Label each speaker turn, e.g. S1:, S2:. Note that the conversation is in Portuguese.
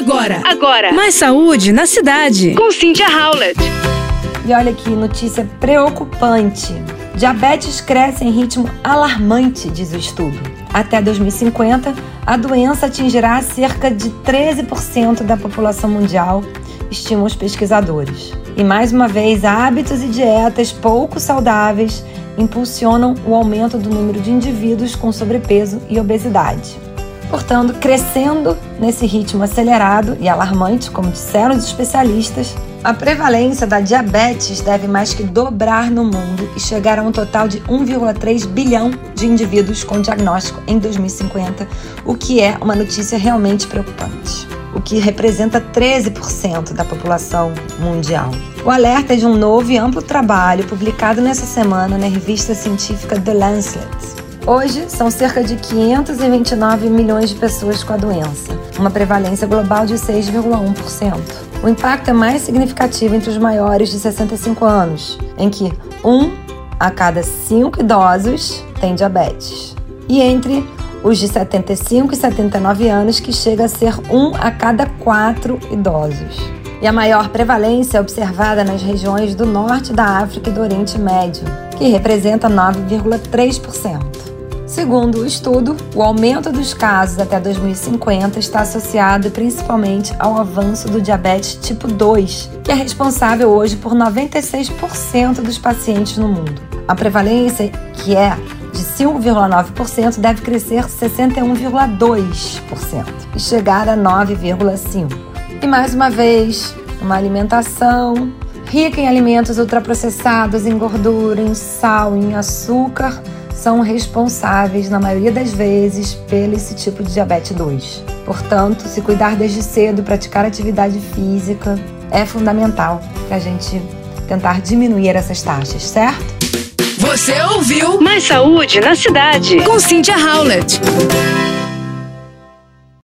S1: Agora,
S2: agora.
S1: Mais saúde na cidade.
S2: Com Cynthia Howlett.
S3: E olha que notícia preocupante. Diabetes cresce em ritmo alarmante, diz o estudo. Até 2050, a doença atingirá cerca de 13% da população mundial, estimam os pesquisadores. E mais uma vez, hábitos e dietas pouco saudáveis impulsionam o aumento do número de indivíduos com sobrepeso e obesidade. Portanto, crescendo nesse ritmo acelerado e alarmante, como disseram os especialistas, a prevalência da diabetes deve mais que dobrar no mundo e chegar a um total de 1,3 bilhão de indivíduos com diagnóstico em 2050, o que é uma notícia realmente preocupante o que representa 13% da população mundial. O alerta é de um novo e amplo trabalho publicado nessa semana na revista científica The Lancet. Hoje, são cerca de 529 milhões de pessoas com a doença, uma prevalência global de 6,1%. O impacto é mais significativo entre os maiores de 65 anos, em que um a cada cinco idosos tem diabetes, e entre os de 75 e 79 anos, que chega a ser um a cada quatro idosos. E a maior prevalência é observada nas regiões do norte da África e do Oriente Médio, que representa 9,3%. Segundo o estudo, o aumento dos casos até 2050 está associado principalmente ao avanço do diabetes tipo 2, que é responsável hoje por 96% dos pacientes no mundo. A prevalência, que é de 5,9% deve crescer 61,2% e chegar a 9,5%. E mais uma vez, uma alimentação rica em alimentos ultraprocessados, em gordura, em sal, em açúcar, são responsáveis, na maioria das vezes, pelo esse tipo de diabetes 2. Portanto, se cuidar desde cedo, praticar atividade física é fundamental para a gente tentar diminuir essas taxas, certo?
S1: Você ouviu
S2: Mais Saúde na Cidade.
S1: Com Cynthia Howlett.